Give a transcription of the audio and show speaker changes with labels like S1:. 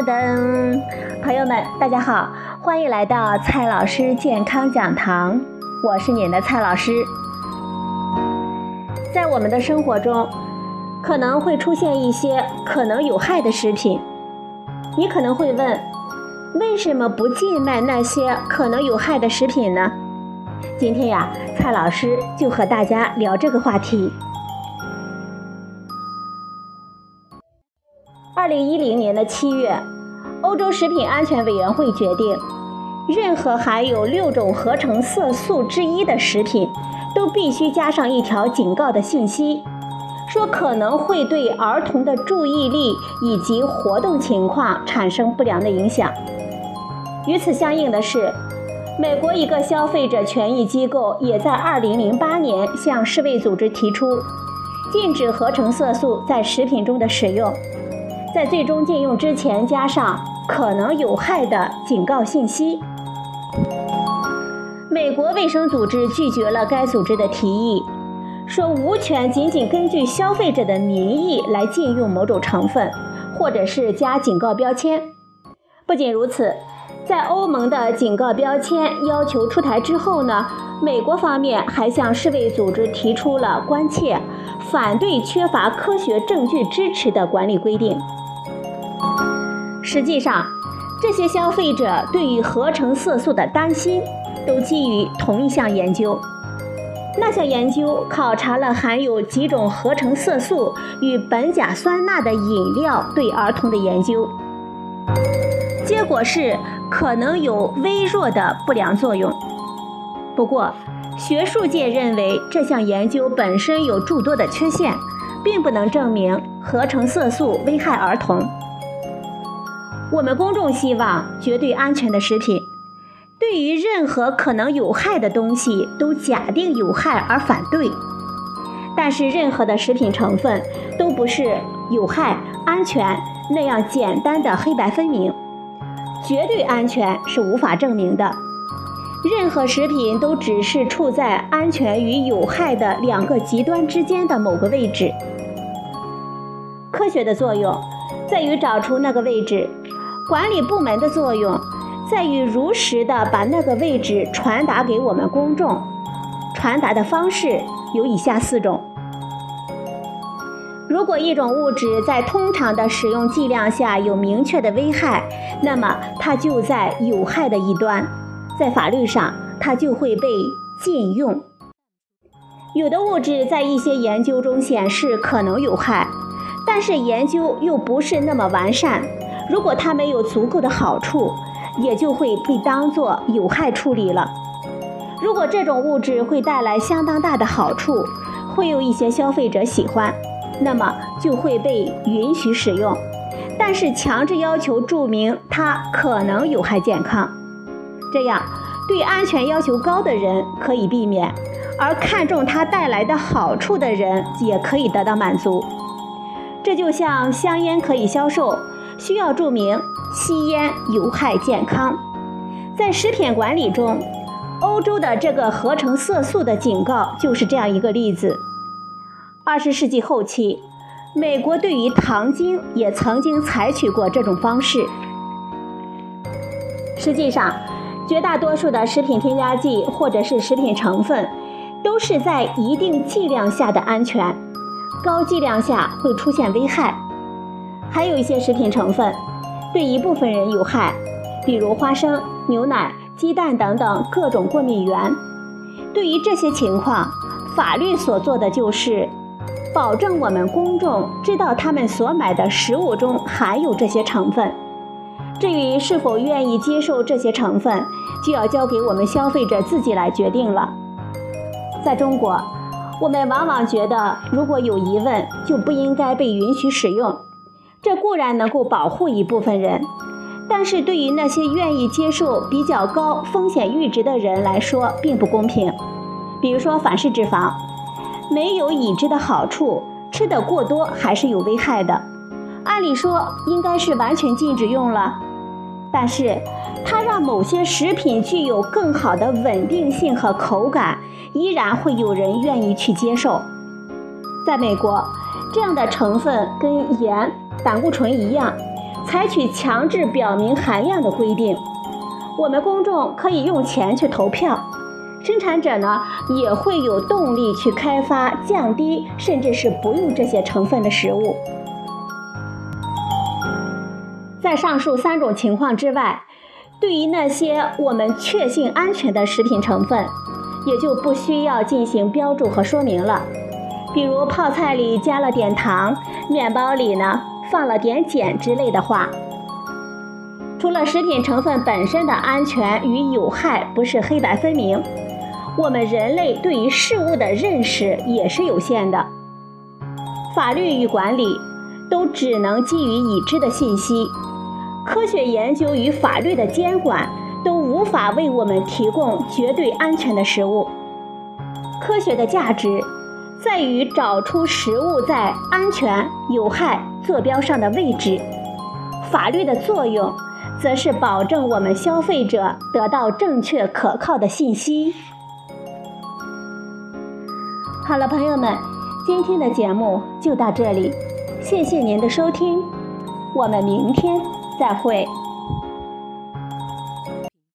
S1: 噔噔，朋友们，大家好，欢迎来到蔡老师健康讲堂，我是你的蔡老师。在我们的生活中，可能会出现一些可能有害的食品，你可能会问，为什么不禁卖那些可能有害的食品呢？今天呀，蔡老师就和大家聊这个话题。零一零年的七月，欧洲食品安全委员会决定，任何含有六种合成色素之一的食品，都必须加上一条警告的信息，说可能会对儿童的注意力以及活动情况产生不良的影响。与此相应的是，美国一个消费者权益机构也在二零零八年向世卫组织提出，禁止合成色素在食品中的使用。在最终禁用之前加上可能有害的警告信息。美国卫生组织拒绝了该组织的提议，说无权仅仅根据消费者的民意来禁用某种成分，或者是加警告标签。不仅如此，在欧盟的警告标签要求出台之后呢，美国方面还向世卫组织提出了关切，反对缺乏科学证据支持的管理规定。实际上，这些消费者对于合成色素的担心，都基于同一项研究。那项研究考察了含有几种合成色素与苯甲酸钠的饮料对儿童的研究，结果是可能有微弱的不良作用。不过，学术界认为这项研究本身有诸多的缺陷，并不能证明合成色素危害儿童。我们公众希望绝对安全的食品，对于任何可能有害的东西都假定有害而反对。但是任何的食品成分都不是有害、安全那样简单的黑白分明，绝对安全是无法证明的。任何食品都只是处在安全与有害的两个极端之间的某个位置。科学的作用在于找出那个位置。管理部门的作用在于如实的把那个位置传达给我们公众，传达的方式有以下四种：如果一种物质在通常的使用剂量下有明确的危害，那么它就在有害的一端，在法律上它就会被禁用。有的物质在一些研究中显示可能有害，但是研究又不是那么完善。如果它没有足够的好处，也就会被当作有害处理了。如果这种物质会带来相当大的好处，会有一些消费者喜欢，那么就会被允许使用。但是强制要求注明它可能有害健康，这样对安全要求高的人可以避免，而看重它带来的好处的人也可以得到满足。这就像香烟可以销售。需要注明吸烟有害健康。在食品管理中，欧洲的这个合成色素的警告就是这样一个例子。二十世纪后期，美国对于糖精也曾经采取过这种方式。实际上，绝大多数的食品添加剂或者是食品成分，都是在一定剂量下的安全，高剂量下会出现危害。还有一些食品成分对一部分人有害，比如花生、牛奶、鸡蛋等等各种过敏源。对于这些情况，法律所做的就是保证我们公众知道他们所买的食物中含有这些成分。至于是否愿意接受这些成分，就要交给我们消费者自己来决定了。在中国，我们往往觉得如果有疑问，就不应该被允许使用。这固然能够保护一部分人，但是对于那些愿意接受比较高风险阈值的人来说并不公平。比如说反式脂肪，没有已知的好处，吃得过多还是有危害的。按理说应该是完全禁止用了，但是它让某些食品具有更好的稳定性和口感，依然会有人愿意去接受。在美国，这样的成分跟盐。胆固醇一样，采取强制表明含量的规定，我们公众可以用钱去投票，生产者呢也会有动力去开发降低甚至是不用这些成分的食物。在上述三种情况之外，对于那些我们确信安全的食品成分，也就不需要进行标注和说明了。比如泡菜里加了点糖，面包里呢放了点碱之类的话。除了食品成分本身的安全与有害不是黑白分明，我们人类对于事物的认识也是有限的。法律与管理都只能基于已知的信息，科学研究与法律的监管都无法为我们提供绝对安全的食物。科学的价值。在于找出食物在安全、有害坐标上的位置，法律的作用，则是保证我们消费者得到正确可靠的信息。好了，朋友们，今天的节目就到这里，谢谢您的收听，我们明天再会。